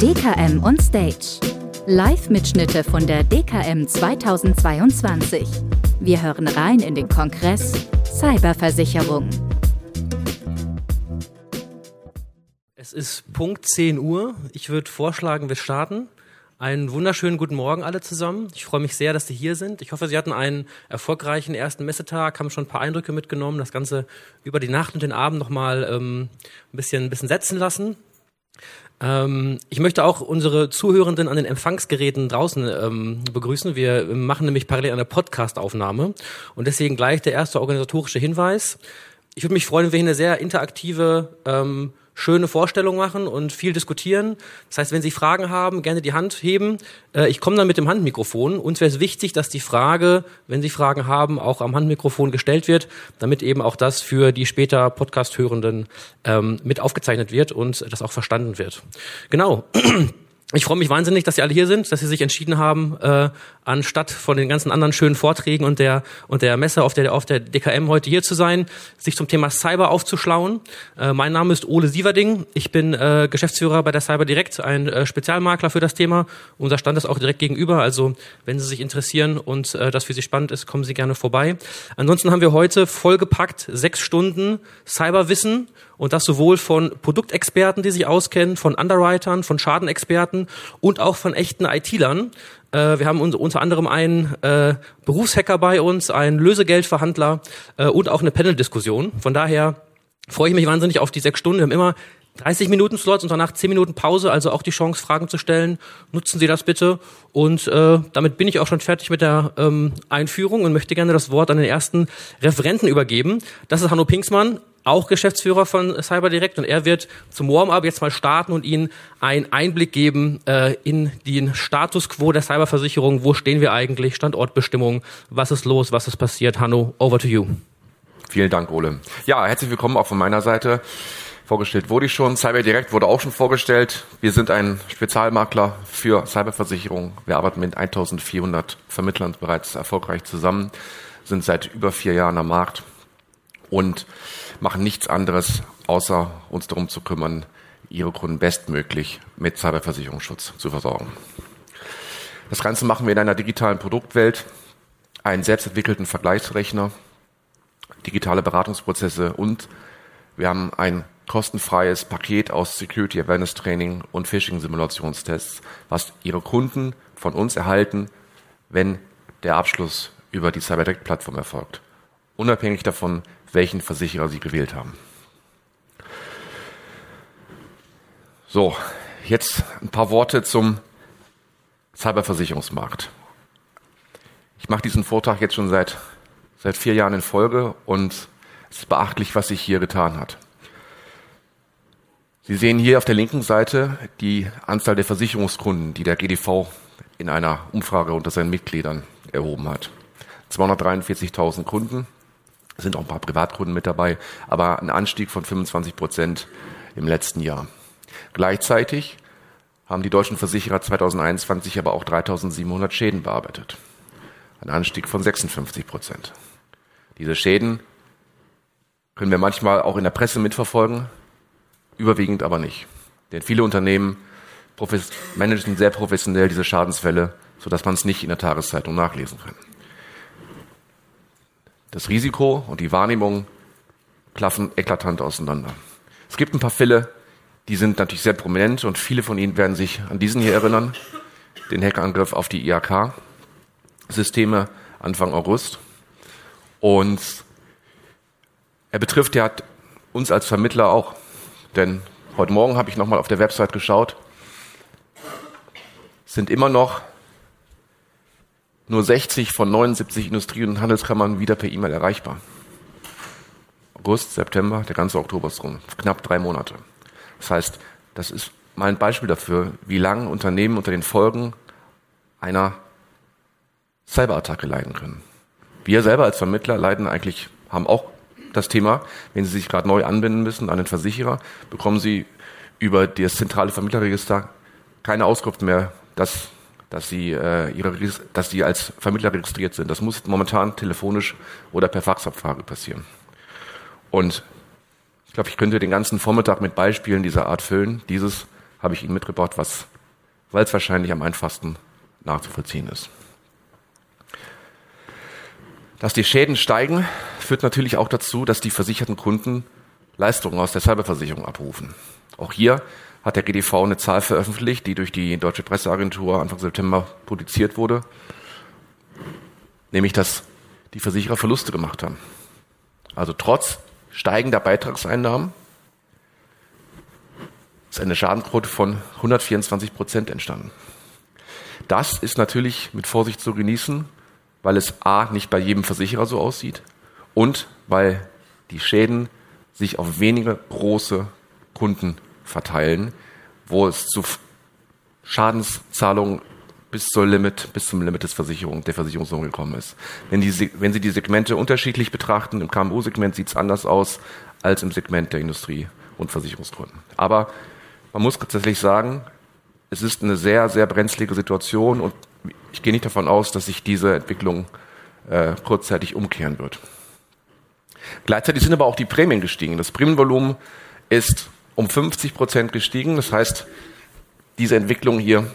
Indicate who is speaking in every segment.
Speaker 1: DKM on Stage. Live-Mitschnitte von der DKM 2022. Wir hören rein in den Kongress Cyberversicherung.
Speaker 2: Es ist Punkt 10 Uhr. Ich würde vorschlagen, wir starten. Einen wunderschönen guten Morgen alle zusammen. Ich freue mich sehr, dass Sie hier sind. Ich hoffe, Sie hatten einen erfolgreichen ersten Messetag, haben schon ein paar Eindrücke mitgenommen, das Ganze über die Nacht und den Abend nochmal ähm, ein, bisschen, ein bisschen setzen lassen. Ähm, ich möchte auch unsere Zuhörenden an den Empfangsgeräten draußen ähm, begrüßen. Wir machen nämlich parallel eine Podcast-Aufnahme und deswegen gleich der erste organisatorische Hinweis. Ich würde mich freuen, wenn wir hier eine sehr interaktive ähm, schöne Vorstellung machen und viel diskutieren. Das heißt, wenn Sie Fragen haben, gerne die Hand heben. Äh, ich komme dann mit dem Handmikrofon. Uns wäre es wichtig, dass die Frage, wenn Sie Fragen haben, auch am Handmikrofon gestellt wird, damit eben auch das für die später Podcast-Hörenden ähm, mit aufgezeichnet wird und das auch verstanden wird. Genau. Ich freue mich wahnsinnig, dass Sie alle hier sind, dass Sie sich entschieden haben, äh, anstatt von den ganzen anderen schönen Vorträgen und der und der Messe auf der auf der DKM heute hier zu sein, sich zum Thema Cyber aufzuschlauen. Äh, mein Name ist Ole Sieverding. Ich bin äh, Geschäftsführer bei der Cyber Direct, ein äh, Spezialmakler für das Thema. Unser Stand ist auch direkt gegenüber. Also wenn Sie sich interessieren und äh, das für Sie spannend ist, kommen Sie gerne vorbei. Ansonsten haben wir heute vollgepackt sechs Stunden Cyberwissen und das sowohl von Produktexperten, die sich auskennen, von Underwritern, von Schadenexperten und auch von echten IT-Lern. Äh, wir haben unter anderem einen äh, Berufshacker bei uns, einen Lösegeldverhandler äh, und auch eine Panel-Diskussion. Von daher freue ich mich wahnsinnig auf die sechs Stunden. Wir haben immer 30 Minuten Slots und danach 10 Minuten Pause, also auch die Chance, Fragen zu stellen. Nutzen Sie das bitte. Und äh, damit bin ich auch schon fertig mit der ähm, Einführung und möchte gerne das Wort an den ersten Referenten übergeben. Das ist Hanno Pinksmann, auch Geschäftsführer von CyberDirect und er wird zum Warm-up jetzt mal starten und Ihnen einen Einblick geben äh, in den Status quo der Cyberversicherung. Wo stehen wir eigentlich? Standortbestimmung, was ist los, was ist passiert? Hanno, over to you.
Speaker 3: Vielen Dank, Ole. Ja, herzlich willkommen auch von meiner Seite. Vorgestellt wurde ich schon. CyberDirect wurde auch schon vorgestellt. Wir sind ein Spezialmakler für Cyberversicherung. Wir arbeiten mit 1400 Vermittlern bereits erfolgreich zusammen, sind seit über vier Jahren am Markt und machen nichts anderes, außer uns darum zu kümmern, ihre Kunden bestmöglich mit Cyberversicherungsschutz zu versorgen. Das Ganze machen wir in einer digitalen Produktwelt, einen selbstentwickelten Vergleichsrechner, digitale Beratungsprozesse und wir haben ein kostenfreies Paket aus Security Awareness Training und Phishing Simulationstests, was Ihre Kunden von uns erhalten, wenn der Abschluss über die CyberDirect Plattform erfolgt. Unabhängig davon, welchen Versicherer Sie gewählt haben. So, jetzt ein paar Worte zum Cyberversicherungsmarkt. Ich mache diesen Vortrag jetzt schon seit, seit vier Jahren in Folge und es ist beachtlich, was sich hier getan hat. Sie sehen hier auf der linken Seite die Anzahl der Versicherungskunden, die der GDV in einer Umfrage unter seinen Mitgliedern erhoben hat. 243.000 Kunden sind auch ein paar Privatkunden mit dabei, aber ein Anstieg von 25 Prozent im letzten Jahr. Gleichzeitig haben die deutschen Versicherer 2021 aber auch 3700 Schäden bearbeitet. Ein Anstieg von 56 Prozent. Diese Schäden können wir manchmal auch in der Presse mitverfolgen, überwiegend aber nicht. Denn viele Unternehmen managen sehr professionell diese Schadensfälle, sodass man es nicht in der Tageszeitung nachlesen kann. Das Risiko und die Wahrnehmung klaffen eklatant auseinander. Es gibt ein paar Fälle, die sind natürlich sehr prominent und viele von Ihnen werden sich an diesen hier erinnern. Den Hackerangriff auf die IAK-Systeme Anfang August. Und er betrifft ja uns als Vermittler auch. Denn heute Morgen habe ich nochmal auf der Website geschaut. sind immer noch nur 60 von 79 Industrie- und Handelskammern wieder per E-Mail erreichbar. August, September, der ganze Oktober ist rum. Knapp drei Monate. Das heißt, das ist mal ein Beispiel dafür, wie lange Unternehmen unter den Folgen einer Cyberattacke leiden können. Wir selber als Vermittler leiden eigentlich, haben auch das Thema, wenn Sie sich gerade neu anbinden müssen an den Versicherer, bekommen Sie über das zentrale Vermittlerregister keine Auskunft mehr, dass dass sie, äh, ihre, dass sie als Vermittler registriert sind. Das muss momentan telefonisch oder per Faxabfrage passieren. Und Ich glaube, ich könnte den ganzen Vormittag mit Beispielen dieser Art füllen. Dieses habe ich Ihnen mitgebracht, was, weil es wahrscheinlich am einfachsten nachzuvollziehen ist. Dass die Schäden steigen, führt natürlich auch dazu, dass die versicherten Kunden Leistungen aus der Cyberversicherung abrufen. Auch hier hat der GDV eine Zahl veröffentlicht, die durch die Deutsche Presseagentur Anfang September publiziert wurde, nämlich dass die Versicherer Verluste gemacht haben. Also trotz steigender Beitragseinnahmen ist eine Schadenquote von 124 Prozent entstanden. Das ist natürlich mit Vorsicht zu genießen, weil es A nicht bei jedem Versicherer so aussieht und weil die Schäden sich auf wenige große Kunden verteilen, wo es zu Schadenszahlungen bis zur Limit, bis zum Limit des Versicherung, der Versicherungssumme gekommen ist. Wenn, die, wenn Sie die Segmente unterschiedlich betrachten, im KMU-Segment sieht es anders aus als im Segment der Industrie- und Versicherungskunden. Aber man muss tatsächlich sagen, es ist eine sehr, sehr brenzlige Situation und ich gehe nicht davon aus, dass sich diese Entwicklung äh, kurzzeitig umkehren wird. Gleichzeitig sind aber auch die Prämien gestiegen. Das Prämienvolumen ist um 50 Prozent gestiegen. Das heißt, diese Entwicklung hier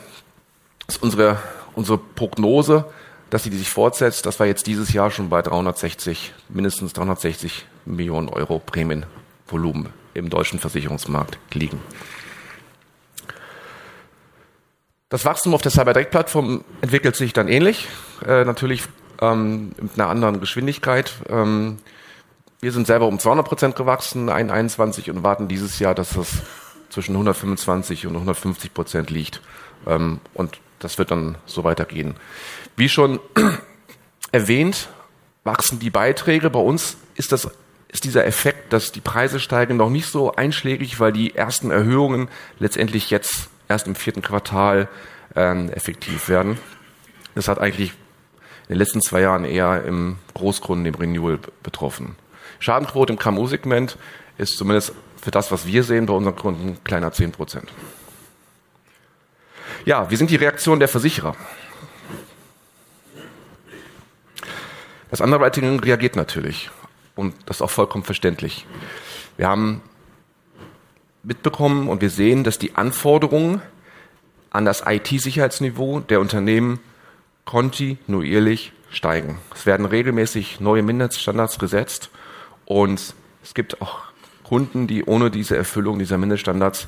Speaker 3: ist unsere, unsere Prognose, dass sie sich fortsetzt, dass wir jetzt dieses Jahr schon bei 360, mindestens 360 Millionen Euro Prämienvolumen im deutschen Versicherungsmarkt liegen. Das Wachstum auf der Cyberdirect-Plattform entwickelt sich dann ähnlich, äh, natürlich ähm, mit einer anderen Geschwindigkeit. Ähm, wir sind selber um 200 Prozent gewachsen, 2021, und warten dieses Jahr, dass das zwischen 125 und 150 Prozent liegt. Ähm, und das wird dann so weitergehen. Wie schon erwähnt, wachsen die Beiträge. Bei uns ist das ist dieser Effekt, dass die Preise steigen, noch nicht so einschlägig, weil die ersten Erhöhungen letztendlich jetzt erst im vierten Quartal ähm, effektiv werden. Das hat eigentlich in den letzten zwei Jahren eher im Großkunden, im Renewal betroffen. Schadenquote im KMU-Segment ist zumindest für das, was wir sehen bei unseren Kunden, kleiner 10 Prozent. Ja, wie sind die Reaktionen der Versicherer? Das Underwriting reagiert natürlich und das ist auch vollkommen verständlich. Wir haben mitbekommen und wir sehen, dass die Anforderungen an das IT-Sicherheitsniveau der Unternehmen kontinuierlich steigen. Es werden regelmäßig neue Mindeststandards gesetzt und es gibt auch Kunden, die ohne diese Erfüllung dieser Mindeststandards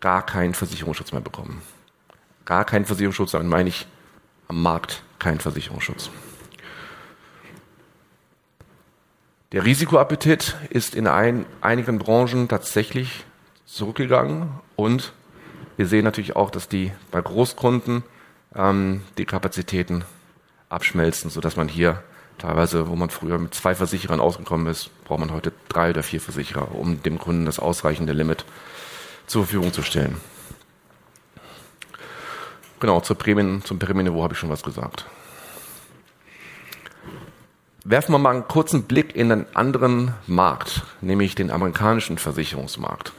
Speaker 3: gar keinen Versicherungsschutz mehr bekommen. Gar keinen Versicherungsschutz, dann meine ich am Markt keinen Versicherungsschutz. Der Risikoappetit ist in ein, einigen Branchen tatsächlich zurückgegangen und wir sehen natürlich auch, dass die bei Großkunden ähm, die Kapazitäten abschmelzen, sodass man hier Teilweise, wo man früher mit zwei Versicherern ausgekommen ist, braucht man heute drei oder vier Versicherer, um dem Kunden das ausreichende Limit zur Verfügung zu stellen. Genau, zur Prämien, zum Prämienniveau habe ich schon was gesagt. Werfen wir mal einen kurzen Blick in einen anderen Markt, nämlich den amerikanischen Versicherungsmarkt,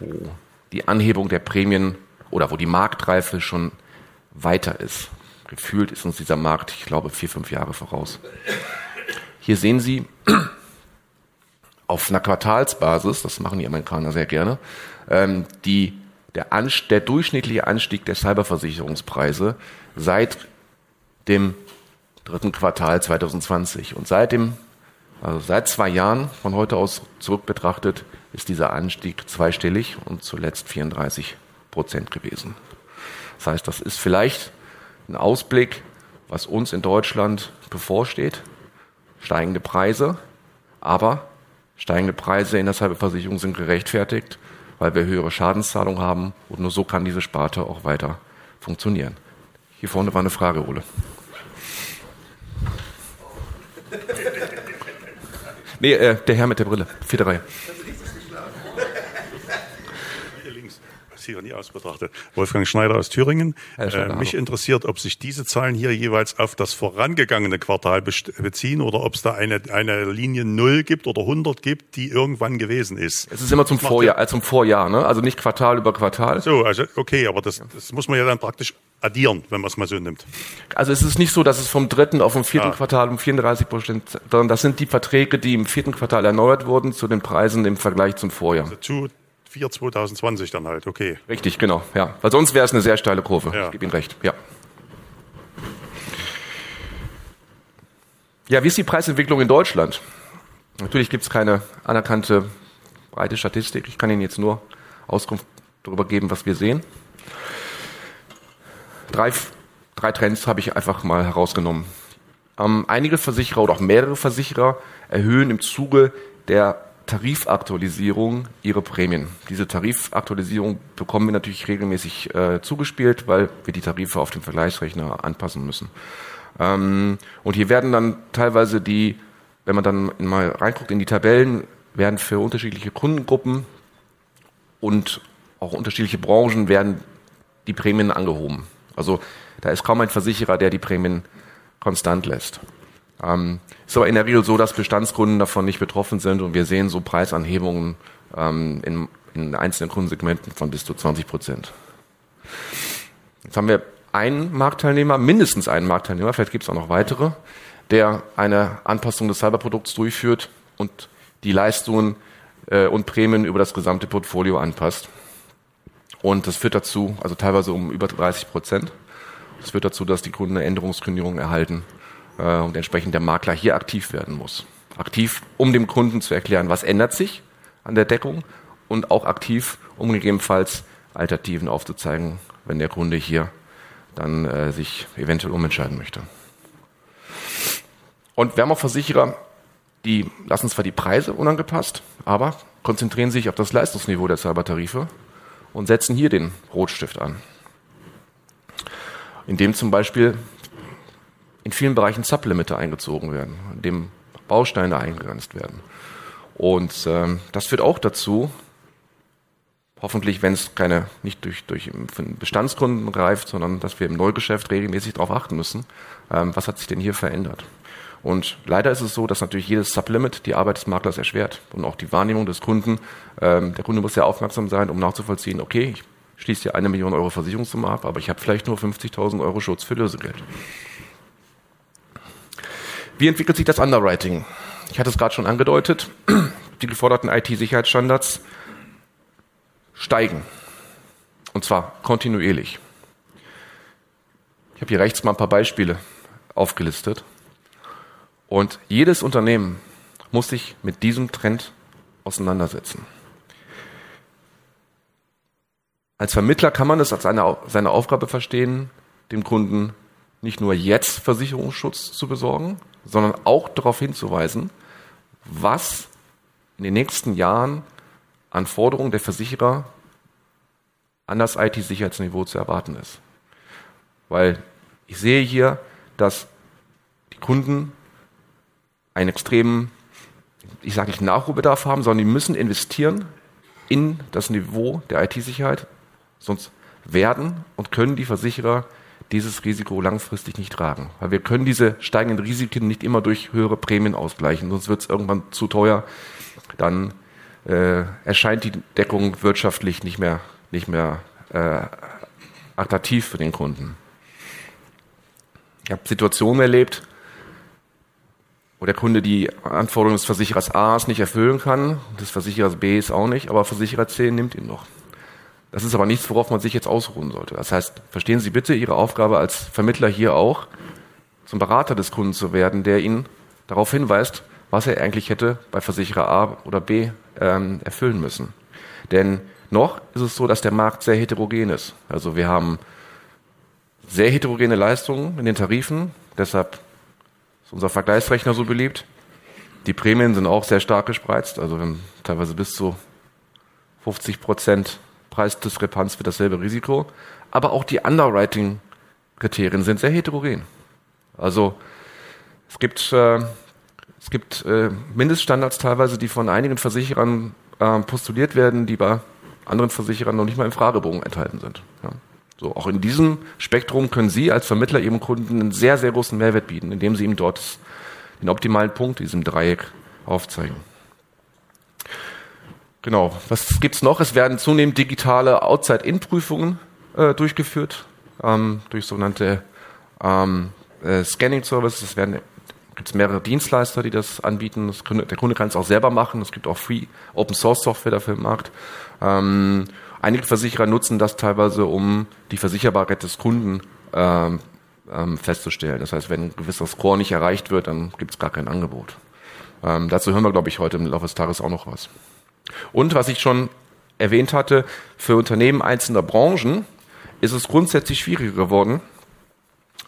Speaker 3: wo die Anhebung der Prämien oder wo die Marktreife schon weiter ist gefühlt ist uns dieser Markt, ich glaube, vier, fünf Jahre voraus. Hier sehen Sie auf einer Quartalsbasis, das machen die Amerikaner sehr gerne, ähm, die, der, der durchschnittliche Anstieg der Cyberversicherungspreise seit dem dritten Quartal 2020. Und seit dem, also seit zwei Jahren von heute aus zurück betrachtet, ist dieser Anstieg zweistellig und zuletzt 34 Prozent gewesen. Das heißt, das ist vielleicht ein Ausblick, was uns in Deutschland bevorsteht. Steigende Preise, aber steigende Preise in der Cyberversicherung sind gerechtfertigt, weil wir höhere Schadenszahlungen haben und nur so kann diese Sparte auch weiter funktionieren. Hier vorne war eine Frage, Ole. Nee, äh, der Herr mit der Brille, vierte Reihe.
Speaker 4: hier Sieht nie aus betrachtet. Wolfgang Schneider aus Thüringen. Schneider, äh, mich interessiert, ob sich diese Zahlen hier jeweils auf das vorangegangene Quartal beziehen oder ob es da eine, eine Linie 0 gibt oder 100 gibt, die irgendwann gewesen ist.
Speaker 3: Es ist immer zum Vorjahr, äh, zum Vorjahr, ne? also nicht Quartal über Quartal.
Speaker 4: So, also okay, aber das, das muss man ja dann praktisch addieren, wenn man es mal so nimmt.
Speaker 3: Also es ist nicht so, dass es vom dritten auf dem vierten ah. Quartal um 34 Prozent, sondern das sind die Verträge, die im vierten Quartal erneuert wurden zu den Preisen im Vergleich zum Vorjahr. Also
Speaker 4: zu 4 2020 dann halt, okay.
Speaker 3: Richtig, genau, ja. Weil sonst wäre es eine sehr steile Kurve. Ja. Ich gebe Ihnen recht, ja. Ja, wie ist die Preisentwicklung in Deutschland? Natürlich gibt es keine anerkannte breite Statistik. Ich kann Ihnen jetzt nur Auskunft darüber geben, was wir sehen. Drei, drei Trends habe ich einfach mal herausgenommen. Ähm, einige Versicherer oder auch mehrere Versicherer erhöhen im Zuge der Tarifaktualisierung ihre Prämien. Diese Tarifaktualisierung bekommen wir natürlich regelmäßig äh, zugespielt, weil wir die Tarife auf dem Vergleichsrechner anpassen müssen. Ähm, und hier werden dann teilweise die, wenn man dann mal reinguckt in die Tabellen, werden für unterschiedliche Kundengruppen und auch unterschiedliche Branchen werden die Prämien angehoben. Also da ist kaum ein Versicherer, der die Prämien konstant lässt. Ähm, ist aber in der Regel so, dass Bestandskunden davon nicht betroffen sind und wir sehen so Preisanhebungen ähm, in, in einzelnen Kundensegmenten von bis zu 20 Prozent. Jetzt haben wir einen Marktteilnehmer, mindestens einen Marktteilnehmer, vielleicht gibt es auch noch weitere, der eine Anpassung des Cyberprodukts durchführt und die Leistungen äh, und Prämien über das gesamte Portfolio anpasst. Und das führt dazu, also teilweise um über 30 Prozent. Das führt dazu, dass die Kunden eine Änderungskündigung erhalten äh, und entsprechend der Makler hier aktiv werden muss. Aktiv, um dem Kunden zu erklären, was ändert sich an der Deckung und auch aktiv, um gegebenenfalls Alternativen aufzuzeigen, wenn der Kunde hier dann äh, sich eventuell umentscheiden möchte. Und wir haben auch Versicherer, die lassen zwar die Preise unangepasst, aber konzentrieren sich auf das Leistungsniveau der Cybertarife und setzen hier den Rotstift an. Indem zum Beispiel in vielen Bereichen Sublimite eingezogen werden, in dem Bausteine eingegrenzt werden. Und ähm, das führt auch dazu, hoffentlich, wenn es keine nicht durch, durch Bestandskunden greift, sondern dass wir im Neugeschäft regelmäßig darauf achten müssen, ähm, was hat sich denn hier verändert. Und leider ist es so, dass natürlich jedes Sublimit die Arbeit des Maklers erschwert und auch die Wahrnehmung des Kunden. Ähm, der Kunde muss sehr aufmerksam sein, um nachzuvollziehen, okay, ich schließe hier eine Million Euro Versicherungssumme ab, aber ich habe vielleicht nur 50.000 Euro Schutz für Lösegeld. Wie entwickelt sich das Underwriting? Ich hatte es gerade schon angedeutet. Die geforderten IT-Sicherheitsstandards steigen. Und zwar kontinuierlich. Ich habe hier rechts mal ein paar Beispiele aufgelistet. Und jedes Unternehmen muss sich mit diesem Trend auseinandersetzen. Als Vermittler kann man es als eine, seine Aufgabe verstehen, dem Kunden nicht nur jetzt Versicherungsschutz zu besorgen, sondern auch darauf hinzuweisen, was in den nächsten Jahren an Forderungen der Versicherer an das IT-Sicherheitsniveau zu erwarten ist. Weil ich sehe hier, dass die Kunden einen extremen, ich sage nicht Nachholbedarf haben, sondern die müssen investieren in das Niveau der IT-Sicherheit, sonst werden und können die Versicherer dieses Risiko langfristig nicht tragen. Weil wir können diese steigenden Risiken nicht immer durch höhere Prämien ausgleichen, sonst wird es irgendwann zu teuer. Dann äh, erscheint die Deckung wirtschaftlich nicht mehr, nicht mehr äh, attraktiv für den Kunden. Ich habe Situationen erlebt, wo der Kunde die Anforderungen des Versicherers A nicht erfüllen kann, des Versicherers B auch nicht, aber Versicherer C nimmt ihn noch. Das ist aber nichts, worauf man sich jetzt ausruhen sollte. Das heißt, verstehen Sie bitte Ihre Aufgabe als Vermittler hier auch, zum Berater des Kunden zu werden, der Ihnen darauf hinweist, was er eigentlich hätte bei Versicherer A oder B ähm, erfüllen müssen. Denn noch ist es so, dass der Markt sehr heterogen ist. Also wir haben sehr heterogene Leistungen in den Tarifen, deshalb ist unser Vergleichsrechner so beliebt. Die Prämien sind auch sehr stark gespreizt, also wir haben teilweise bis zu 50 Prozent Preisdiskrepanz für dasselbe Risiko. Aber auch die Underwriting-Kriterien sind sehr heterogen. Also es gibt, äh, es gibt äh, Mindeststandards teilweise, die von einigen Versicherern äh, postuliert werden, die bei anderen Versicherern noch nicht mal im Fragebogen enthalten sind. Ja. So, auch in diesem Spektrum können Sie als Vermittler Ihrem Kunden einen sehr, sehr großen Mehrwert bieten, indem Sie ihm dort den optimalen Punkt, diesem Dreieck, aufzeigen. Genau. Was gibt's noch? Es werden zunehmend digitale Outside-In-Prüfungen äh, durchgeführt ähm, durch sogenannte ähm, äh, Scanning-Services. Es werden gibt mehrere Dienstleister, die das anbieten. Das Kunde, der Kunde kann es auch selber machen. Es gibt auch Free Open Source Software dafür im Markt. Ähm, einige Versicherer nutzen das teilweise, um die Versicherbarkeit des Kunden ähm, ähm, festzustellen. Das heißt, wenn ein gewisser Score nicht erreicht wird, dann gibt es gar kein Angebot. Ähm, dazu hören wir, glaube ich, heute im Laufe des Tages auch noch was. Und was ich schon erwähnt hatte, für Unternehmen einzelner Branchen ist es grundsätzlich schwieriger geworden,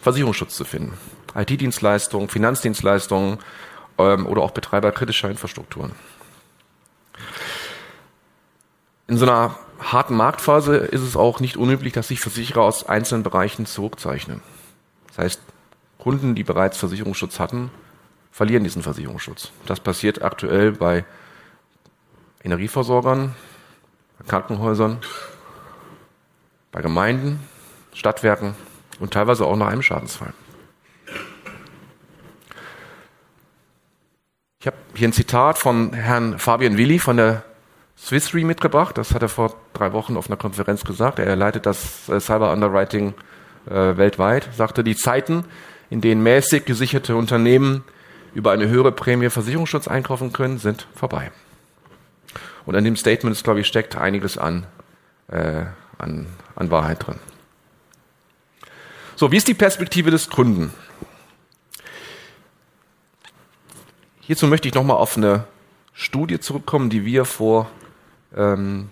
Speaker 3: Versicherungsschutz zu finden. IT-Dienstleistungen, Finanzdienstleistungen ähm, oder auch Betreiber kritischer Infrastrukturen. In so einer harten Marktphase ist es auch nicht unüblich, dass sich Versicherer aus einzelnen Bereichen zurückzeichnen. Das heißt, Kunden, die bereits Versicherungsschutz hatten, verlieren diesen Versicherungsschutz. Das passiert aktuell bei Energieversorgern, bei Krankenhäusern, bei Gemeinden, Stadtwerken und teilweise auch nach einem Schadensfall. Ich habe hier ein Zitat von Herrn Fabian Willi von der Swiss Re mitgebracht. Das hat er vor drei Wochen auf einer Konferenz gesagt. Er leitet das äh, Cyber Underwriting äh, weltweit. Sagte, die Zeiten, in denen mäßig gesicherte Unternehmen über eine höhere Prämie Versicherungsschutz einkaufen können, sind vorbei. Und an dem Statement, glaube ich, steckt einiges an, äh, an, an Wahrheit drin. So, wie ist die Perspektive des Kunden? Hierzu möchte ich nochmal auf eine Studie zurückkommen, die wir vor ähm,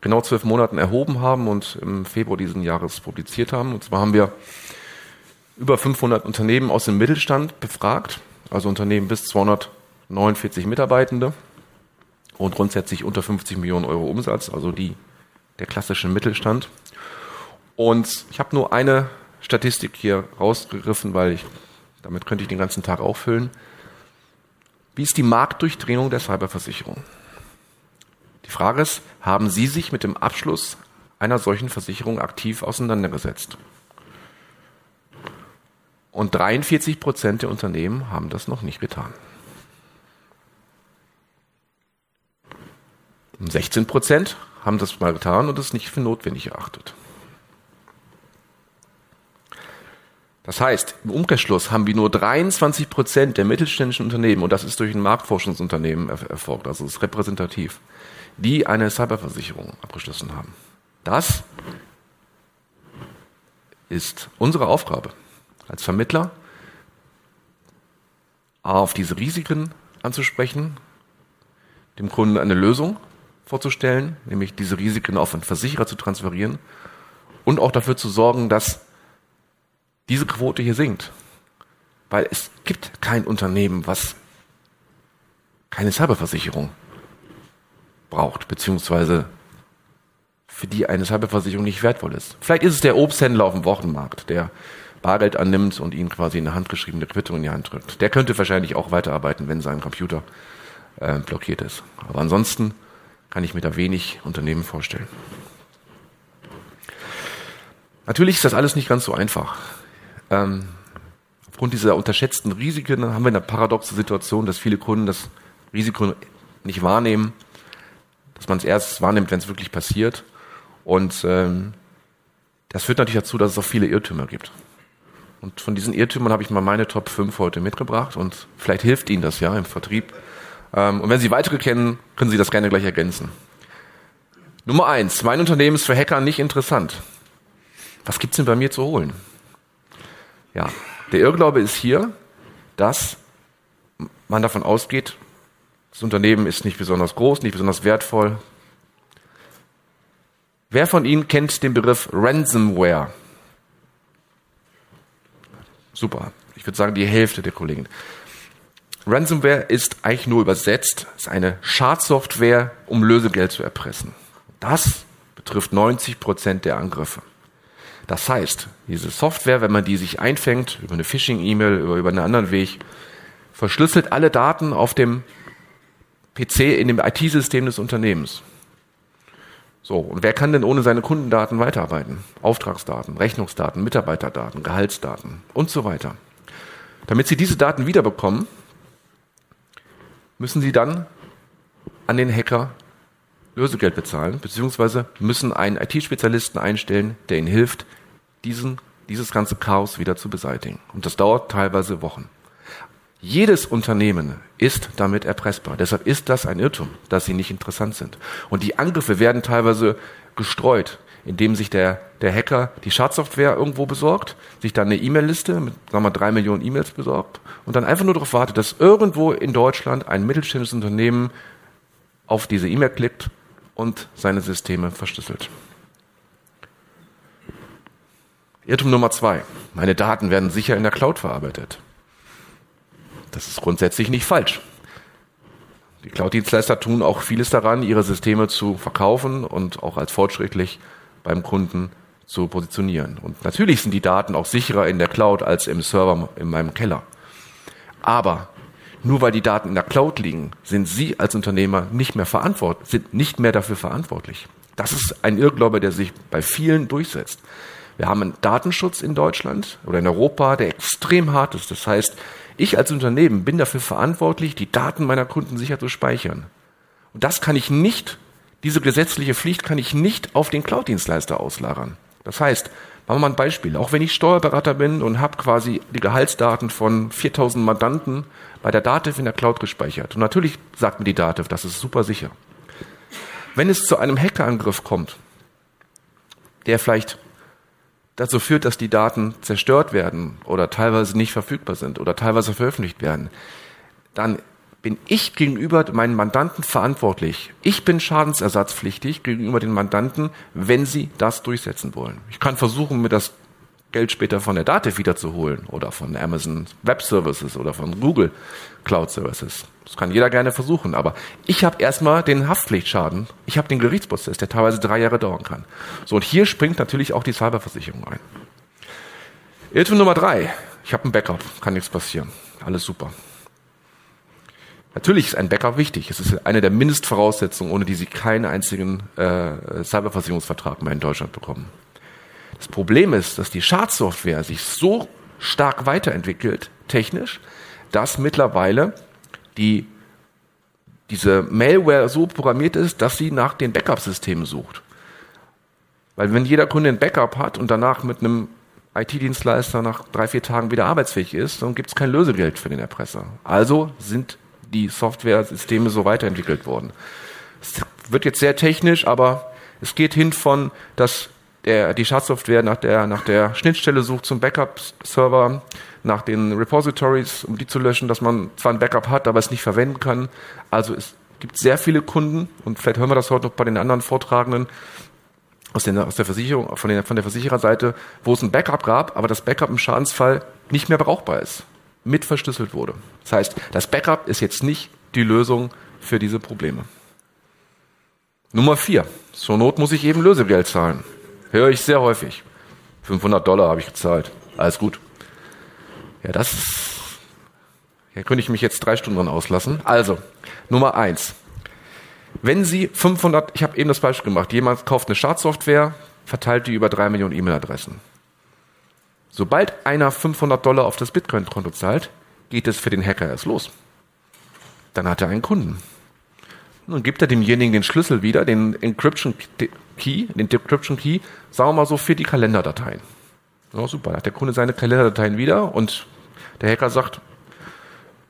Speaker 3: genau zwölf Monaten erhoben haben und im Februar diesen Jahres publiziert haben. Und zwar haben wir über 500 Unternehmen aus dem Mittelstand befragt, also Unternehmen bis 249 Mitarbeitende und grundsätzlich unter 50 Millionen Euro Umsatz, also die, der klassische Mittelstand. Und ich habe nur eine Statistik hier rausgegriffen, weil ich, damit könnte ich den ganzen Tag auffüllen. Wie ist die Marktdurchdringung der Cyberversicherung? Die Frage ist, haben Sie sich mit dem Abschluss einer solchen Versicherung aktiv auseinandergesetzt? Und 43 Prozent der Unternehmen haben das noch nicht getan. 16 Prozent haben das mal getan und es nicht für notwendig erachtet. Das heißt, im Umkehrschluss haben wir nur 23 Prozent der mittelständischen Unternehmen, und das ist durch ein Marktforschungsunternehmen erfolgt, also ist repräsentativ, die eine Cyberversicherung abgeschlossen haben. Das ist unsere Aufgabe als Vermittler, auf diese Risiken anzusprechen, dem Kunden eine Lösung vorzustellen, nämlich diese Risiken auf einen Versicherer zu transferieren und auch dafür zu sorgen, dass diese Quote hier sinkt. Weil es gibt kein Unternehmen, was keine Cyberversicherung braucht, beziehungsweise für die eine Cyberversicherung nicht wertvoll ist. Vielleicht ist es der Obsthändler auf dem Wochenmarkt, der Bargeld annimmt und ihnen quasi eine handgeschriebene Quittung in die Hand drückt. Der könnte wahrscheinlich auch weiterarbeiten, wenn sein Computer äh, blockiert ist. Aber ansonsten kann ich mir da wenig Unternehmen vorstellen. Natürlich ist das alles nicht ganz so einfach. Ähm, aufgrund dieser unterschätzten Risiken haben wir eine paradoxe Situation, dass viele Kunden das Risiko nicht wahrnehmen, dass man es erst wahrnimmt, wenn es wirklich passiert. Und ähm, das führt natürlich dazu, dass es auch viele Irrtümer gibt. Und von diesen Irrtümern habe ich mal meine Top 5 heute mitgebracht und vielleicht hilft Ihnen das ja im Vertrieb. Ähm, und wenn Sie weitere kennen, können Sie das gerne gleich ergänzen. Nummer eins: Mein Unternehmen ist für Hacker nicht interessant. Was gibt's denn bei mir zu holen? Ja, der Irrglaube ist hier, dass man davon ausgeht, das Unternehmen ist nicht besonders groß, nicht besonders wertvoll. Wer von Ihnen kennt den Begriff Ransomware? Super. Ich würde sagen, die Hälfte der Kollegen. Ransomware ist eigentlich nur übersetzt, ist eine Schadsoftware, um Lösegeld zu erpressen. Das betrifft 90 Prozent der Angriffe. Das heißt, diese Software, wenn man die sich einfängt, über eine Phishing-E-Mail, über, über einen anderen Weg, verschlüsselt alle Daten auf dem PC in dem IT-System des Unternehmens. So, und wer kann denn ohne seine Kundendaten weiterarbeiten? Auftragsdaten, Rechnungsdaten, Mitarbeiterdaten, Gehaltsdaten und so weiter. Damit Sie diese Daten wiederbekommen, müssen Sie dann an den Hacker Lösegeld bezahlen, beziehungsweise müssen einen IT-Spezialisten einstellen, der Ihnen hilft, diesen, dieses ganze Chaos wieder zu beseitigen. Und das dauert teilweise Wochen. Jedes Unternehmen ist damit erpressbar. Deshalb ist das ein Irrtum, dass sie nicht interessant sind. Und die Angriffe werden teilweise gestreut, indem sich der, der Hacker die Schadsoftware irgendwo besorgt, sich dann eine E-Mail-Liste mit, sagen wir, drei Millionen E-Mails besorgt und dann einfach nur darauf wartet, dass irgendwo in Deutschland ein mittelständisches Unternehmen auf diese E-Mail klickt und seine Systeme verschlüsselt. Irrtum Nummer zwei. Meine Daten werden sicher in der Cloud verarbeitet. Das ist grundsätzlich nicht falsch. Die Cloud-Dienstleister tun auch vieles daran, ihre Systeme zu verkaufen und auch als fortschrittlich beim Kunden zu positionieren. Und natürlich sind die Daten auch sicherer in der Cloud als im Server in meinem Keller. Aber nur weil die Daten in der Cloud liegen, sind Sie als Unternehmer nicht mehr verantwortlich, sind nicht mehr dafür verantwortlich. Das ist ein Irrglaube, der sich bei vielen durchsetzt. Wir haben einen Datenschutz in Deutschland oder in Europa, der extrem hart ist. Das heißt, ich als Unternehmen bin dafür verantwortlich, die Daten meiner Kunden sicher zu speichern. Und das kann ich nicht, diese gesetzliche Pflicht kann ich nicht auf den Cloud-Dienstleister auslagern. Das heißt, machen wir mal ein Beispiel. Auch wenn ich Steuerberater bin und habe quasi die Gehaltsdaten von 4000 Mandanten bei der Dativ in der Cloud gespeichert. Und natürlich sagt mir die Dativ, das ist super sicher. Wenn es zu einem Hackerangriff kommt, der vielleicht dazu führt, dass die Daten zerstört werden oder teilweise nicht verfügbar sind oder teilweise veröffentlicht werden, dann bin ich gegenüber meinen Mandanten verantwortlich. Ich bin schadensersatzpflichtig gegenüber den Mandanten, wenn sie das durchsetzen wollen. Ich kann versuchen, mir das Geld später von der Dativ wiederzuholen oder von Amazon Web Services oder von Google Cloud Services. Das kann jeder gerne versuchen, aber ich habe erstmal den Haftpflichtschaden. Ich habe den Gerichtsprozess, der teilweise drei Jahre dauern kann. So, und hier springt natürlich auch die Cyberversicherung ein. Irrtum Nummer drei. Ich habe ein Backup, kann nichts passieren. Alles super. Natürlich ist ein Backup wichtig. Es ist eine der Mindestvoraussetzungen, ohne die Sie keinen einzigen äh, Cyberversicherungsvertrag mehr in Deutschland bekommen. Das Problem ist, dass die Schadsoftware sich so stark weiterentwickelt, technisch, dass mittlerweile die, diese Malware so programmiert ist, dass sie nach den Backup-Systemen sucht. Weil wenn jeder Kunde ein Backup hat und danach mit einem IT-Dienstleister nach drei, vier Tagen wieder arbeitsfähig ist, dann gibt es kein Lösegeld für den Erpresser. Also sind die Software-Systeme so weiterentwickelt worden. Es wird jetzt sehr technisch, aber es geht hin von, dass der, die Schadsoftware nach der, nach der Schnittstelle sucht zum Backup-Server, nach den Repositories, um die zu löschen, dass man zwar ein Backup hat, aber es nicht verwenden kann. Also es gibt sehr viele Kunden, und vielleicht hören wir das heute noch bei den anderen Vortragenden, aus, den, aus der Versicherung, von, den, von der Versichererseite, wo es ein Backup gab, aber das Backup im Schadensfall nicht mehr brauchbar ist, mit verschlüsselt wurde. Das heißt, das Backup ist jetzt nicht die Lösung für diese Probleme. Nummer vier. Zur Not muss ich eben Lösegeld zahlen. Höre ich sehr häufig. 500 Dollar habe ich gezahlt. Alles gut. Ja, das hier könnte ich mich jetzt drei Stunden dran auslassen. Also, Nummer eins. Wenn Sie 500, ich habe eben das Beispiel gemacht, jemand kauft eine Schadsoftware, verteilt die über drei Millionen E-Mail-Adressen. Sobald einer 500 Dollar auf das Bitcoin-Konto zahlt, geht es für den Hacker erst los. Dann hat er einen Kunden. Nun gibt er demjenigen den Schlüssel wieder, den Encryption Key, den Decryption Key, sagen wir mal so für die Kalenderdateien. Ja, super, da hat der Kunde seine Kalenderdateien wieder und der Hacker sagt,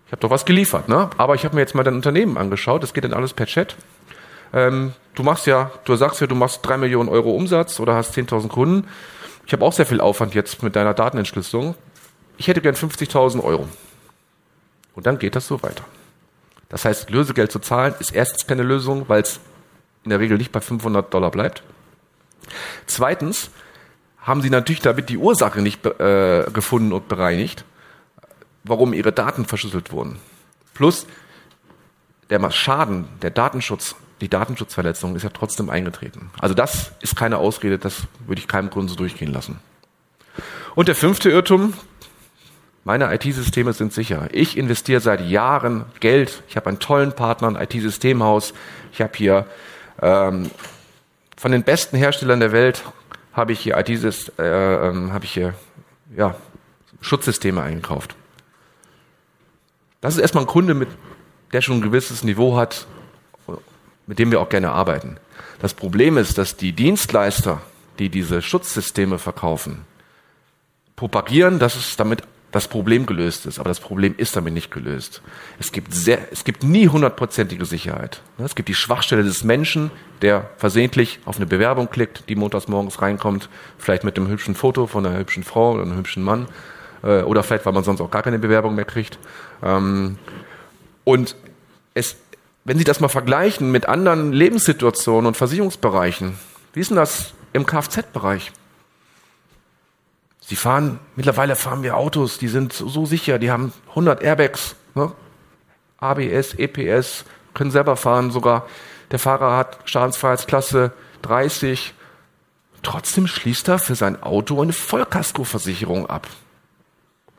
Speaker 3: ich habe doch was geliefert, ne? aber ich habe mir jetzt mal dein Unternehmen angeschaut, das geht dann alles per Chat. Ähm, du machst ja, du sagst ja, du machst drei Millionen Euro Umsatz oder hast 10.000 Kunden. Ich habe auch sehr viel Aufwand jetzt mit deiner Datenentschlüsselung. Ich hätte gern 50.000 Euro. Und dann geht das so weiter. Das heißt, Lösegeld zu zahlen ist erstens keine Lösung, weil es in der Regel nicht bei 500 Dollar bleibt. Zweitens haben sie natürlich damit die Ursache nicht äh, gefunden und bereinigt, warum ihre Daten verschlüsselt wurden. Plus der Schaden, der Datenschutz, die Datenschutzverletzung ist ja trotzdem eingetreten. Also das ist keine Ausrede, das würde ich keinem Kunden so durchgehen lassen. Und der fünfte Irrtum, meine IT-Systeme sind sicher. Ich investiere seit Jahren Geld. Ich habe einen tollen Partner, ein IT-Systemhaus. Ich habe hier ähm, von den besten Herstellern der Welt habe ich hier IT, äh, äh, habe ich hier ja, Schutzsysteme eingekauft. Das ist erstmal ein Kunde, mit, der schon ein gewisses Niveau hat, mit dem wir auch gerne arbeiten. Das Problem ist, dass die Dienstleister, die diese Schutzsysteme verkaufen, propagieren, dass es damit das Problem gelöst ist. Aber das Problem ist damit nicht gelöst. Es gibt sehr, es gibt nie hundertprozentige Sicherheit. Es gibt die Schwachstelle des Menschen, der versehentlich auf eine Bewerbung klickt, die montags morgens reinkommt, vielleicht mit einem hübschen Foto von einer hübschen Frau oder einem hübschen Mann, äh, oder vielleicht, weil man sonst auch gar keine Bewerbung mehr kriegt. Ähm, und es, wenn Sie das mal vergleichen mit anderen Lebenssituationen und Versicherungsbereichen, wie ist denn das im Kfz-Bereich? Sie fahren, mittlerweile fahren wir Autos, die sind so, sicher, die haben 100 Airbags, ne? ABS, EPS, können selber fahren sogar. Der Fahrer hat Schadensfreiheitsklasse 30. Trotzdem schließt er für sein Auto eine Vollkaskoversicherung ab,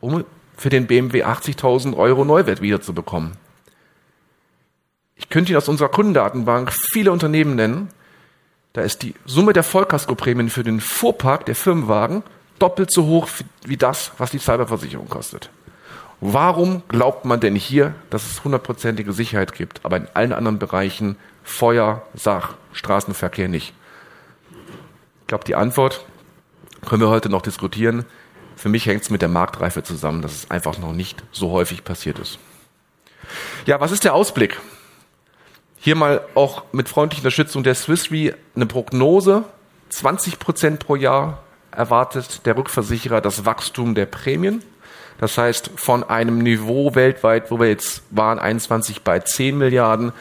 Speaker 3: um für den BMW 80.000 Euro Neuwert wiederzubekommen. Ich könnte Ihnen aus unserer Kundendatenbank viele Unternehmen nennen. Da ist die Summe der Vollkaskoprämien für den Fuhrpark der Firmenwagen doppelt so hoch wie das, was die Cyberversicherung kostet. Warum glaubt man denn hier, dass es hundertprozentige Sicherheit gibt, aber in allen anderen Bereichen Feuer, Sach, Straßenverkehr nicht? Ich glaube, die Antwort können wir heute noch diskutieren. Für mich hängt es mit der Marktreife zusammen, dass es einfach noch nicht so häufig passiert ist. Ja, was ist der Ausblick? Hier mal auch mit freundlicher Unterstützung der Swiss Re eine Prognose. 20 Prozent pro Jahr erwartet der Rückversicherer das Wachstum der Prämien. Das heißt, von einem Niveau weltweit, wo wir jetzt waren, 21 bei 10 Milliarden,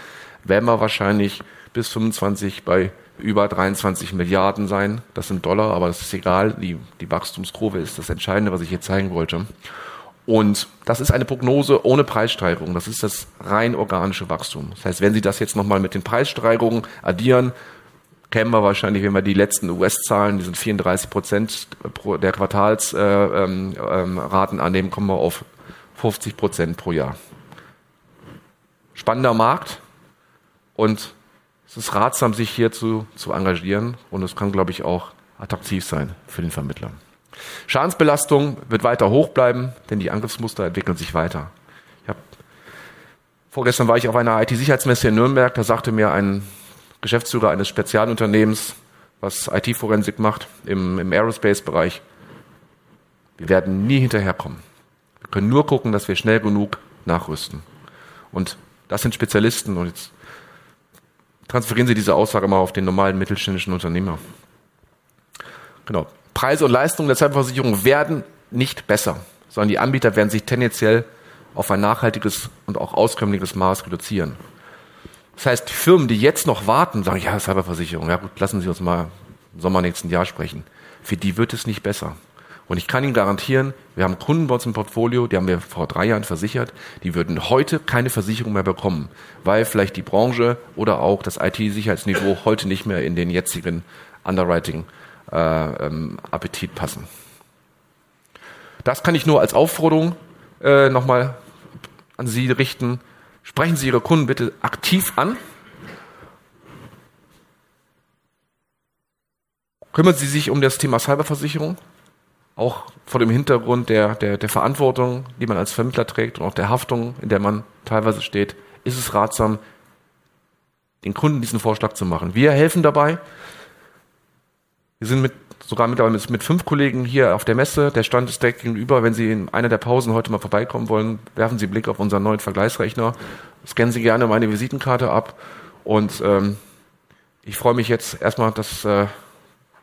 Speaker 3: werden wir wahrscheinlich bis 25 bei über 23 Milliarden sein. Das sind Dollar, aber das ist egal. Die, die Wachstumskurve ist das Entscheidende, was ich hier zeigen wollte. Und das ist eine Prognose ohne Preissteigerung. Das ist das rein organische Wachstum. Das heißt, wenn Sie das jetzt nochmal mit den Preissteigerungen addieren, kämen wir wahrscheinlich, wenn wir die letzten US-Zahlen, die sind 34 Prozent der Quartalsraten äh, ähm, ähm, annehmen, kommen wir auf 50 Prozent pro Jahr. Spannender Markt und es ist ratsam, sich hier zu, zu engagieren und es kann, glaube ich, auch attraktiv sein für den Vermittler. Schadensbelastung wird weiter hoch bleiben, denn die Angriffsmuster entwickeln sich weiter. Hab, vorgestern war ich auf einer IT-Sicherheitsmesse in Nürnberg, da sagte mir ein Geschäftsführer eines Spezialunternehmens, was IT-Forensik macht im, im Aerospace-Bereich. Wir werden nie hinterherkommen. Wir können nur gucken, dass wir schnell genug nachrüsten. Und das sind Spezialisten und jetzt transferieren Sie diese Aussage mal auf den normalen mittelständischen Unternehmer. Genau. Preise und Leistungen der Cyberversicherung werden nicht besser, sondern die Anbieter werden sich tendenziell auf ein nachhaltiges und auch auskömmliches Maß reduzieren. Das heißt, Firmen, die jetzt noch warten, sagen, ja, Cyberversicherung, ja gut, lassen Sie uns mal im Sommer nächsten Jahr sprechen. Für die wird es nicht besser. Und ich kann Ihnen garantieren, wir haben Kunden bei uns im Portfolio, die haben wir vor drei Jahren versichert, die würden heute keine Versicherung mehr bekommen, weil vielleicht die Branche oder auch das IT-Sicherheitsniveau heute nicht mehr in den jetzigen Underwriting-Appetit äh, ähm, passen. Das kann ich nur als Aufforderung äh, nochmal an Sie richten. Sprechen Sie Ihre Kunden bitte aktiv an. Kümmern Sie sich um das Thema Cyberversicherung, auch vor dem Hintergrund der, der, der Verantwortung, die man als Vermittler trägt und auch der Haftung, in der man teilweise steht, ist es ratsam, den Kunden diesen Vorschlag zu machen. Wir helfen dabei. Wir sind mit sogar mittlerweile mit fünf Kollegen hier auf der Messe. Der Stand ist direkt gegenüber. Wenn Sie in einer der Pausen heute mal vorbeikommen wollen, werfen Sie einen Blick auf unseren neuen Vergleichsrechner. Scannen Sie gerne meine Visitenkarte ab. Und ähm, ich freue mich jetzt erstmal, dass äh,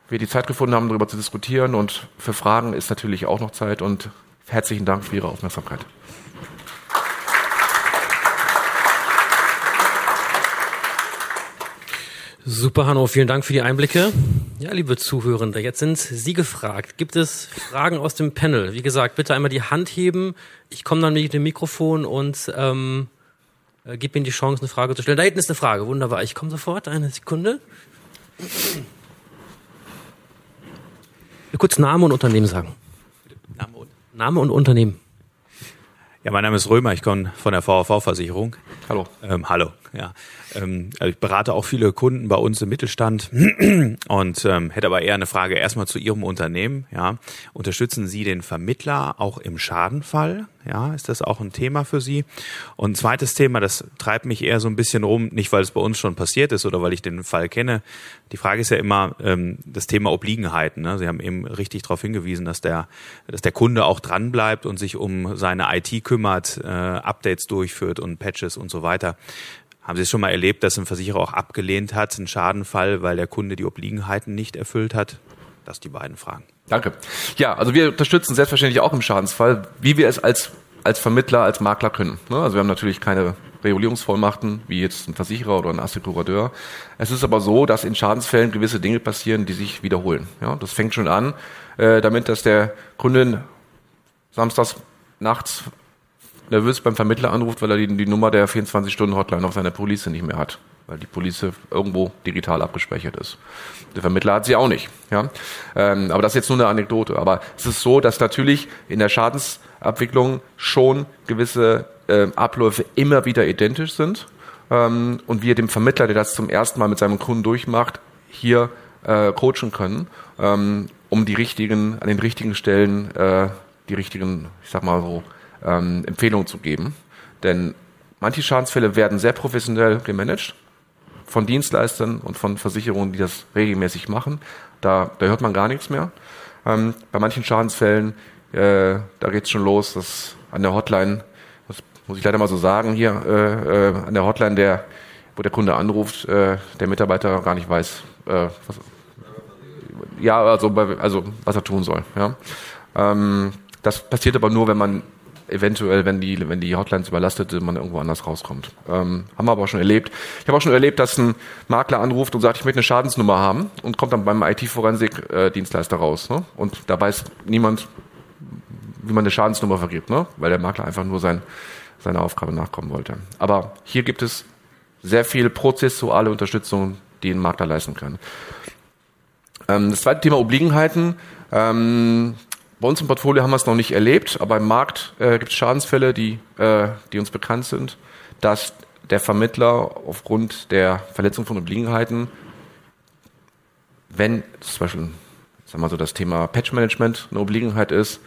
Speaker 3: wir die Zeit gefunden haben, darüber zu diskutieren. Und für Fragen ist natürlich auch noch Zeit. Und herzlichen Dank für Ihre Aufmerksamkeit.
Speaker 2: Super, Hanno, vielen Dank für die Einblicke. Ja, liebe Zuhörende, jetzt sind Sie gefragt. Gibt es Fragen aus dem Panel? Wie gesagt, bitte einmal die Hand heben. Ich komme dann mit dem Mikrofon und ähm, äh, gebe Ihnen die Chance, eine Frage zu stellen. Da hinten ist eine Frage. Wunderbar. Ich komme sofort. Eine Sekunde. Kurz Name und Unternehmen sagen. Name und, Name und Unternehmen.
Speaker 5: Ja, mein Name ist Römer. Ich komme von der VV-Versicherung.
Speaker 3: Hallo.
Speaker 5: Ähm, hallo. Ja, ähm, also ich berate auch viele Kunden bei uns im Mittelstand und ähm, hätte aber eher eine Frage erstmal zu Ihrem Unternehmen. Ja, unterstützen Sie den Vermittler auch im Schadenfall? Ja, ist das auch ein Thema für Sie? Und ein zweites Thema, das treibt mich eher so ein bisschen rum, nicht weil es bei uns schon passiert ist oder weil ich den Fall kenne. Die Frage ist ja immer ähm, das Thema Obliegenheiten. Ne? Sie haben eben richtig darauf hingewiesen, dass der, dass der Kunde auch dran bleibt und sich um seine IT kümmert, äh, Updates durchführt und Patches und so weiter. Haben Sie es schon mal erlebt, dass ein Versicherer auch abgelehnt hat, einen Schadenfall, weil der Kunde die Obliegenheiten nicht erfüllt hat? Das die beiden Fragen.
Speaker 3: Danke. Ja, also wir unterstützen selbstverständlich auch im Schadensfall, wie wir es als, als Vermittler, als Makler können. Ne? Also wir haben natürlich keine Regulierungsvollmachten, wie jetzt ein Versicherer oder ein Assekurateur. Es ist aber so, dass in Schadensfällen gewisse Dinge passieren, die sich wiederholen. Ja, das fängt schon an, äh, damit, dass der Kunde samstags nachts nervös beim Vermittler anruft, weil er die, die Nummer der 24-Stunden-Hotline auf seiner Police nicht mehr hat, weil die Police irgendwo digital abgespeichert ist. Der Vermittler hat sie auch nicht. Ja? Ähm, aber das ist jetzt nur eine Anekdote. Aber es ist so, dass natürlich in der Schadensabwicklung schon gewisse äh, Abläufe immer wieder identisch sind ähm, und wir dem Vermittler, der das zum ersten Mal mit seinem Kunden durchmacht, hier äh, coachen können, ähm, um die richtigen, an den richtigen Stellen äh, die richtigen, ich sag mal so, ähm, Empfehlungen zu geben. Denn manche Schadensfälle werden sehr professionell gemanagt von Dienstleistern und von Versicherungen, die das regelmäßig machen. Da, da hört man gar nichts mehr. Ähm, bei manchen Schadensfällen, äh, da geht's schon los, dass an der Hotline, das muss ich leider mal so sagen hier, äh, äh, an der Hotline, der, wo der Kunde anruft, äh, der Mitarbeiter gar nicht weiß, äh, was, ja, also, also was er tun soll. Ja. Ähm, das passiert aber nur, wenn man eventuell, wenn die, wenn die Hotlines überlastet sind, man irgendwo anders rauskommt. Ähm, haben wir aber auch schon erlebt. Ich habe auch schon erlebt, dass ein Makler anruft und sagt, ich möchte eine Schadensnummer haben und kommt dann beim IT-Forensik-Dienstleister raus. Ne? Und da weiß niemand, wie man eine Schadensnummer vergibt, ne? weil der Makler einfach nur sein, seiner Aufgabe nachkommen wollte. Aber hier gibt es sehr viel prozessuale Unterstützung, die ein Makler leisten kann. Ähm, das zweite Thema Obliegenheiten. Ähm, bei uns im Portfolio haben wir es noch nicht erlebt, aber im Markt äh, gibt es Schadensfälle, die, äh, die uns bekannt sind, dass der Vermittler aufgrund der Verletzung von Obliegenheiten, wenn zum Beispiel sagen wir so, das Thema Patch-Management eine Obliegenheit ist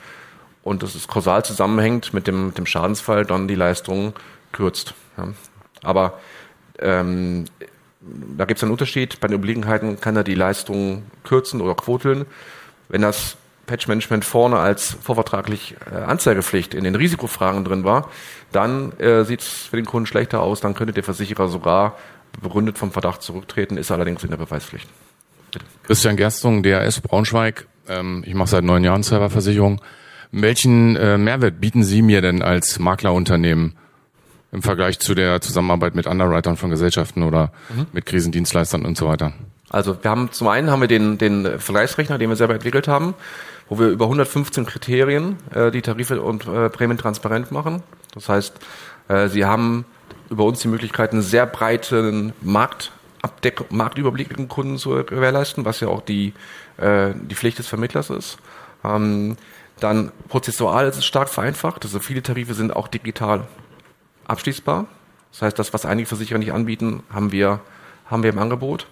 Speaker 3: und das ist kausal zusammenhängt mit dem, dem Schadensfall, dann die Leistung kürzt. Ja. Aber ähm, da gibt es einen Unterschied. Bei den Obliegenheiten kann er die Leistung kürzen oder quoteln. Wenn das Patch-Management vorne als vorvertraglich äh, Anzeigepflicht in den Risikofragen drin war, dann äh, sieht es für den Kunden schlechter aus. Dann könnte der Versicherer sogar begründet vom Verdacht zurücktreten, ist allerdings in der Beweispflicht.
Speaker 6: Bitte. Christian Gerstung, DRS Braunschweig. Ähm, ich mache seit neun Jahren Serverversicherung. Welchen äh, Mehrwert bieten Sie mir denn als Maklerunternehmen im Vergleich zu der Zusammenarbeit mit Underwritern von Gesellschaften oder mhm. mit Krisendienstleistern und so weiter?
Speaker 3: Also wir haben zum einen haben wir den, den Vergleichsrechner, den wir selber entwickelt haben wo wir über 115 Kriterien äh, die Tarife und äh, Prämien transparent machen. Das heißt, äh, sie haben über uns die Möglichkeit, einen sehr breiten Marktabdeck Marktüberblick mit dem Kunden zu gewährleisten, was ja auch die, äh, die Pflicht des Vermittlers ist. Ähm, dann prozessual ist es stark vereinfacht. Also viele Tarife sind auch digital abschließbar. Das heißt, das, was einige Versicherer nicht anbieten, haben wir, haben wir im Angebot.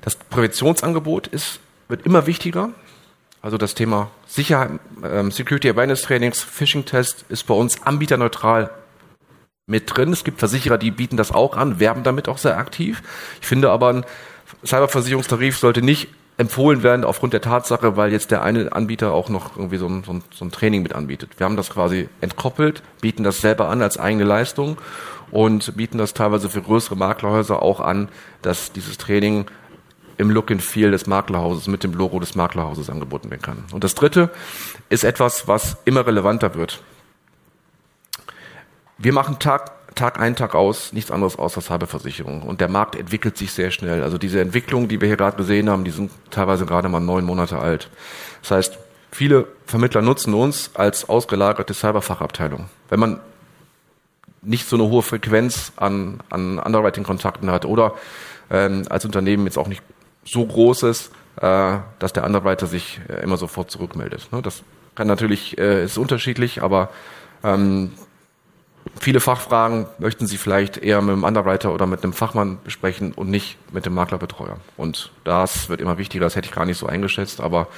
Speaker 3: Das Präventionsangebot ist, wird immer wichtiger. Also das Thema Sicherheit, ähm, Security Awareness Trainings, Phishing Test ist bei uns anbieterneutral mit drin. Es gibt Versicherer, die bieten das auch an, werben damit auch sehr aktiv. Ich finde aber, ein Cyberversicherungstarif sollte nicht empfohlen werden aufgrund der Tatsache, weil jetzt der eine Anbieter auch noch irgendwie so ein, so ein, so ein Training mit anbietet. Wir haben das quasi entkoppelt, bieten das selber an als eigene Leistung und bieten das teilweise für größere Maklerhäuser auch an, dass dieses Training im Look and Feel des Maklerhauses mit dem Logo des Maklerhauses angeboten werden kann. Und das dritte ist etwas, was immer relevanter wird. Wir machen Tag, Tag ein, Tag aus nichts anderes außer Cyberversicherung. Und der Markt entwickelt sich sehr schnell. Also diese Entwicklungen, die wir hier gerade gesehen haben, die sind teilweise gerade mal neun Monate alt. Das heißt, viele Vermittler nutzen uns als ausgelagerte Cyberfachabteilung. Wenn man nicht so eine hohe Frequenz an, an Underwriting-Kontakten hat oder ähm, als Unternehmen jetzt auch nicht so groß ist, äh, dass der Underwriter sich äh, immer sofort zurückmeldet. Ne? Das kann natürlich, äh, ist unterschiedlich, aber ähm, viele Fachfragen möchten Sie vielleicht eher mit einem Underwriter oder mit einem Fachmann besprechen und nicht mit dem Maklerbetreuer. Und das wird immer wichtiger, das hätte ich gar nicht so eingeschätzt, aber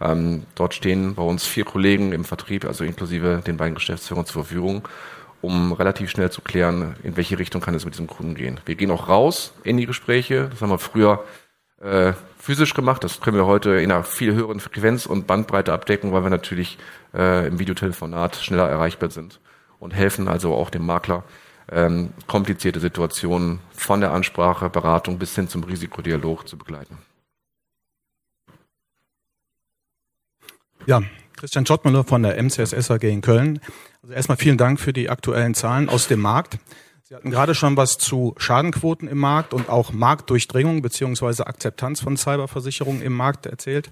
Speaker 3: ähm, dort stehen bei uns vier Kollegen im Vertrieb, also inklusive den beiden Geschäftsführern zur Verfügung, um relativ schnell zu klären, in welche Richtung kann es mit diesem Kunden gehen. Wir gehen auch raus in die Gespräche, das haben wir früher äh, physisch gemacht. Das können wir heute in einer viel höheren Frequenz und Bandbreite abdecken, weil wir natürlich äh, im Videotelefonat schneller erreichbar sind und helfen also auch dem Makler, ähm, komplizierte Situationen von der Ansprache, Beratung bis hin zum Risikodialog zu begleiten.
Speaker 7: Ja, Christian Schottmüller von der MCSS AG in Köln. Also erstmal vielen Dank für die aktuellen Zahlen aus dem Markt. Sie hatten gerade schon was zu Schadenquoten im Markt und auch Marktdurchdringung beziehungsweise Akzeptanz von Cyberversicherungen im Markt erzählt.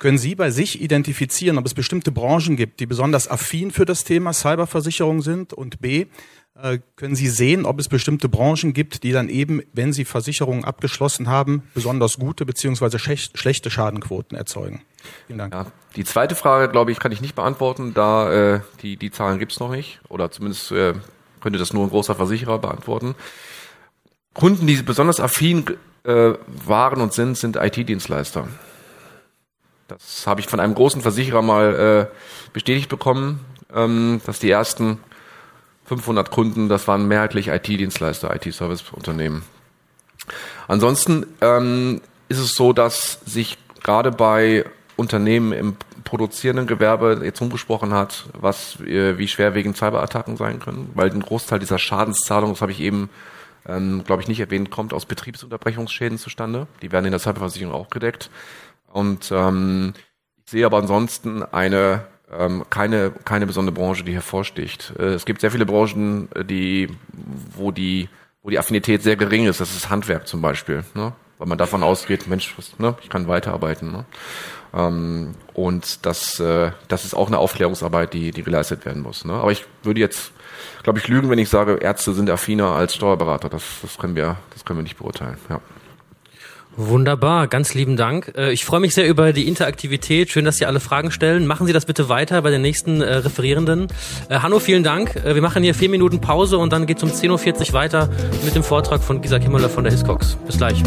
Speaker 7: Können Sie bei sich identifizieren, ob es bestimmte Branchen gibt, die besonders affin für das Thema Cyberversicherung sind? Und B, äh, können Sie sehen, ob es bestimmte Branchen gibt, die dann eben, wenn sie Versicherungen abgeschlossen haben, besonders gute beziehungsweise schlechte Schadenquoten erzeugen?
Speaker 3: Vielen Dank. Ja, die zweite Frage, glaube ich, kann ich nicht beantworten, da äh, die, die Zahlen gibt es noch nicht. Oder zumindest äh, könnte das nur ein großer Versicherer beantworten. Kunden, die besonders affin äh, waren und sind, sind IT-Dienstleister. Das habe ich von einem großen Versicherer mal äh, bestätigt bekommen, ähm, dass die ersten 500 Kunden, das waren mehrheitlich IT-Dienstleister, IT-Service-Unternehmen. Ansonsten ähm, ist es so, dass sich gerade bei Unternehmen im produzierenden Gewerbe jetzt umgesprochen hat, was äh, wie schwerwiegend Cyberattacken sein können, weil ein Großteil dieser Schadenszahlungen, das habe ich eben, ähm, glaube ich, nicht erwähnt, kommt aus Betriebsunterbrechungsschäden zustande. Die werden in der Cyberversicherung auch gedeckt. Und ähm, ich sehe aber ansonsten eine ähm, keine keine besondere Branche, die hervorsticht. Äh, es gibt sehr viele Branchen, äh, die wo die wo die Affinität sehr gering ist. Das ist Handwerk zum Beispiel, ne? weil man davon ausgeht, Mensch, was, ne? ich kann weiterarbeiten. Ne? Ähm, und das, äh, das ist auch eine Aufklärungsarbeit, die, die geleistet werden muss. Ne? Aber ich würde jetzt, glaube ich, lügen, wenn ich sage, Ärzte sind affiner als Steuerberater. Das, das können wir, das können wir nicht beurteilen. Ja.
Speaker 2: Wunderbar, ganz lieben Dank. Äh, ich freue mich sehr über die Interaktivität. Schön, dass Sie alle Fragen stellen. Machen Sie das bitte weiter bei den nächsten äh, Referierenden. Äh, Hanno, vielen Dank. Wir machen hier vier Minuten Pause und dann geht es um 10.40 Uhr weiter mit dem Vortrag von Gisa Kimmeler von der Hiscox. Bis gleich.